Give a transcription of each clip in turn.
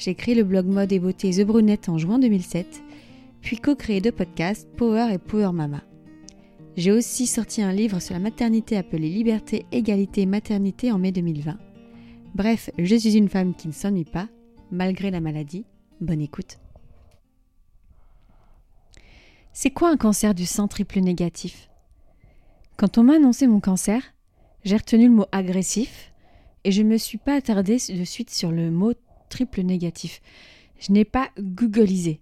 j'ai créé le blog mode et beauté The Brunette en juin 2007, puis co-créé deux podcasts Power et Power Mama. J'ai aussi sorti un livre sur la maternité appelé Liberté, Égalité, Maternité en mai 2020. Bref, je suis une femme qui ne s'ennuie pas, malgré la maladie. Bonne écoute. C'est quoi un cancer du sein triple négatif? Quand on m'a annoncé mon cancer, j'ai retenu le mot agressif et je ne me suis pas attardée de suite sur le mot triple négatif. Je n'ai pas googlisé.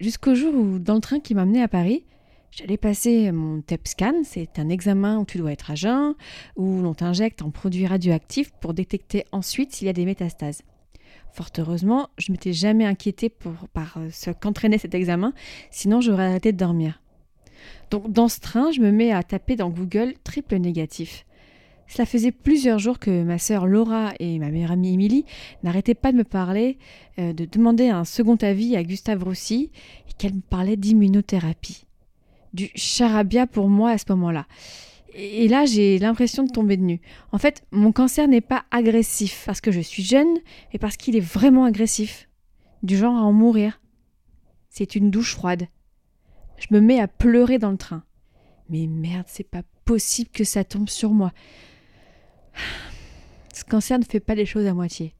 Jusqu'au jour où, dans le train qui m'amenait à Paris, j'allais passer mon TEP scan, c'est un examen où tu dois être à jeun, où l'on t'injecte un produit radioactif pour détecter ensuite s'il y a des métastases. Fort heureusement, je m'étais jamais inquiétée pour, par euh, ce qu'entraînait cet examen, sinon j'aurais arrêté de dormir. Donc dans ce train, je me mets à taper dans Google triple négatif. Cela faisait plusieurs jours que ma sœur Laura et ma meilleure amie Émilie n'arrêtaient pas de me parler, euh, de demander un second avis à Gustave Roussy et qu'elle me parlait d'immunothérapie. Du charabia pour moi à ce moment-là. Et là, j'ai l'impression de tomber de nu. En fait, mon cancer n'est pas agressif parce que je suis jeune, mais parce qu'il est vraiment agressif. Du genre à en mourir. C'est une douche froide. Je me mets à pleurer dans le train. Mais merde, c'est pas possible que ça tombe sur moi. Ce cancer ne fait pas les choses à moitié.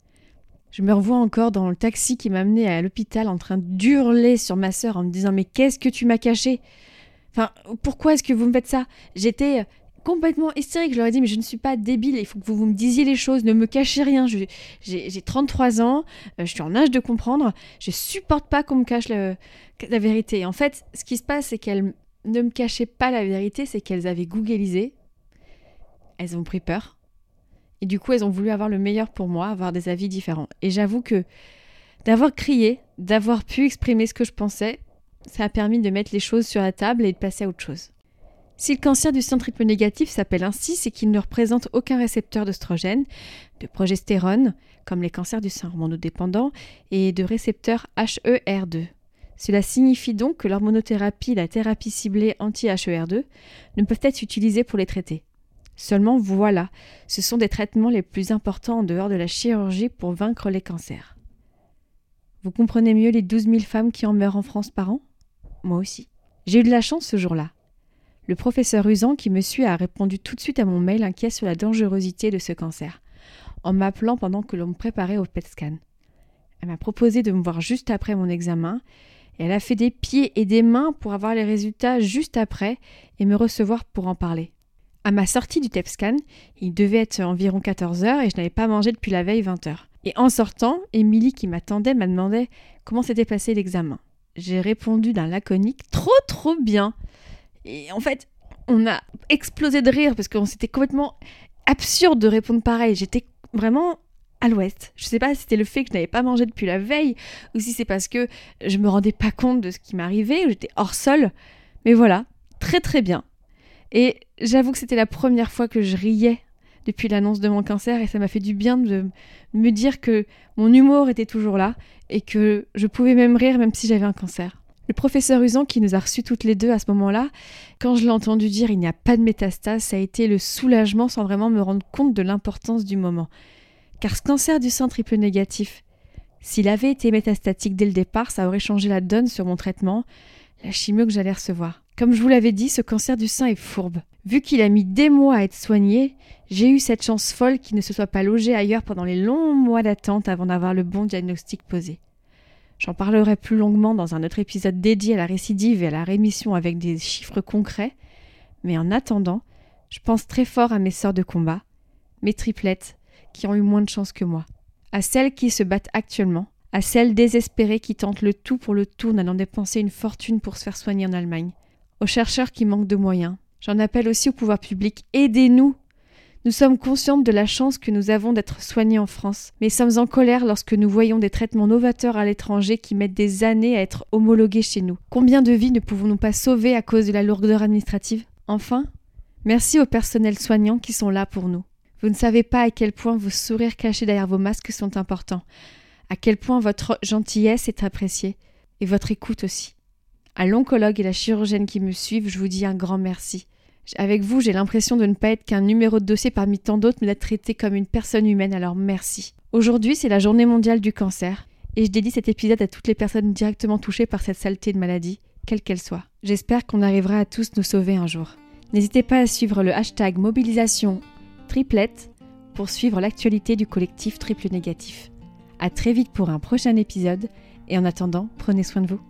Je me revois encore dans le taxi qui m'a amené à l'hôpital en train d'hurler sur ma sœur en me disant Mais qu'est-ce que tu m'as caché? Enfin, pourquoi est-ce que vous me faites ça? J'étais complètement hystérique. Je leur ai dit Mais je ne suis pas débile, il faut que vous, vous me disiez les choses, ne me cachez rien. J'ai 33 ans, euh, je suis en âge de comprendre, je supporte pas qu'on me cache la vérité. En fait, ce qui se passe, c'est qu'elle ne me cachaient pas la vérité, c'est qu'elles avaient googlisé, elles ont pris peur, et du coup, elles ont voulu avoir le meilleur pour moi, avoir des avis différents. Et j'avoue que d'avoir crié, d'avoir pu exprimer ce que je pensais, ça a permis de mettre les choses sur la table et de passer à autre chose. Si le cancer du sein triple négatif s'appelle ainsi, c'est qu'il ne représente aucun récepteur d'oestrogène, de progestérone, comme les cancers du sein hormonodépendant, et de récepteur HER2. Cela signifie donc que l'hormonothérapie la thérapie ciblée anti-HER2 ne peuvent être utilisées pour les traiter. Seulement voilà, ce sont des traitements les plus importants en dehors de la chirurgie pour vaincre les cancers. Vous comprenez mieux les 12 000 femmes qui en meurent en France par an? Moi aussi. J'ai eu de la chance ce jour-là. Le professeur Usan qui me suit a répondu tout de suite à mon mail inquiet sur la dangerosité de ce cancer, en m'appelant pendant que l'on me préparait au PET scan. Elle m'a proposé de me voir juste après mon examen, et elle a fait des pieds et des mains pour avoir les résultats juste après et me recevoir pour en parler. À ma sortie du TEPSCAN, il devait être environ 14 heures et je n'avais pas mangé depuis la veille 20 heures. Et en sortant, Émilie qui m'attendait m'a demandé comment s'était passé l'examen? J'ai répondu d'un laconique trop trop bien. Et en fait, on a explosé de rire parce qu'on s'était complètement absurde de répondre pareil. J'étais vraiment à l'ouest. Je sais pas si c'était le fait que je n'avais pas mangé depuis la veille ou si c'est parce que je me rendais pas compte de ce qui m'arrivait ou j'étais hors sol. Mais voilà, très très bien. Et j'avoue que c'était la première fois que je riais depuis l'annonce de mon cancer et ça m'a fait du bien de me dire que mon humour était toujours là et que je pouvais même rire même si j'avais un cancer. Le professeur Usan qui nous a reçus toutes les deux à ce moment-là, quand je l'ai entendu dire il n'y a pas de métastase, ça a été le soulagement sans vraiment me rendre compte de l'importance du moment. Car ce cancer du sein triple négatif, s'il avait été métastatique dès le départ, ça aurait changé la donne sur mon traitement, la chimio que j'allais recevoir. Comme je vous l'avais dit, ce cancer du sein est fourbe. Vu qu'il a mis des mois à être soigné, j'ai eu cette chance folle qu'il ne se soit pas logé ailleurs pendant les longs mois d'attente avant d'avoir le bon diagnostic posé. J'en parlerai plus longuement dans un autre épisode dédié à la récidive et à la rémission avec des chiffres concrets, mais en attendant, je pense très fort à mes sœurs de combat, mes triplettes, qui ont eu moins de chance que moi, à celles qui se battent actuellement, à celles désespérées qui tentent le tout pour le tout en allant dépenser une fortune pour se faire soigner en Allemagne, aux chercheurs qui manquent de moyens. J'en appelle aussi au pouvoir public. Aidez-nous Nous sommes conscientes de la chance que nous avons d'être soignés en France, mais sommes en colère lorsque nous voyons des traitements novateurs à l'étranger qui mettent des années à être homologués chez nous. Combien de vies ne pouvons-nous pas sauver à cause de la lourdeur administrative? Enfin, merci aux personnels soignants qui sont là pour nous. Vous ne savez pas à quel point vos sourires cachés derrière vos masques sont importants, à quel point votre gentillesse est appréciée, et votre écoute aussi. À l'oncologue et la chirurgienne qui me suivent, je vous dis un grand merci. Avec vous, j'ai l'impression de ne pas être qu'un numéro de dossier parmi tant d'autres, mais d'être traité comme une personne humaine, alors merci. Aujourd'hui, c'est la journée mondiale du cancer, et je dédie cet épisode à toutes les personnes directement touchées par cette saleté de maladie, quelle qu'elle soit. J'espère qu'on arrivera à tous nous sauver un jour. N'hésitez pas à suivre le hashtag mobilisation triplette pour suivre l'actualité du collectif Triple Négatif. À très vite pour un prochain épisode, et en attendant, prenez soin de vous.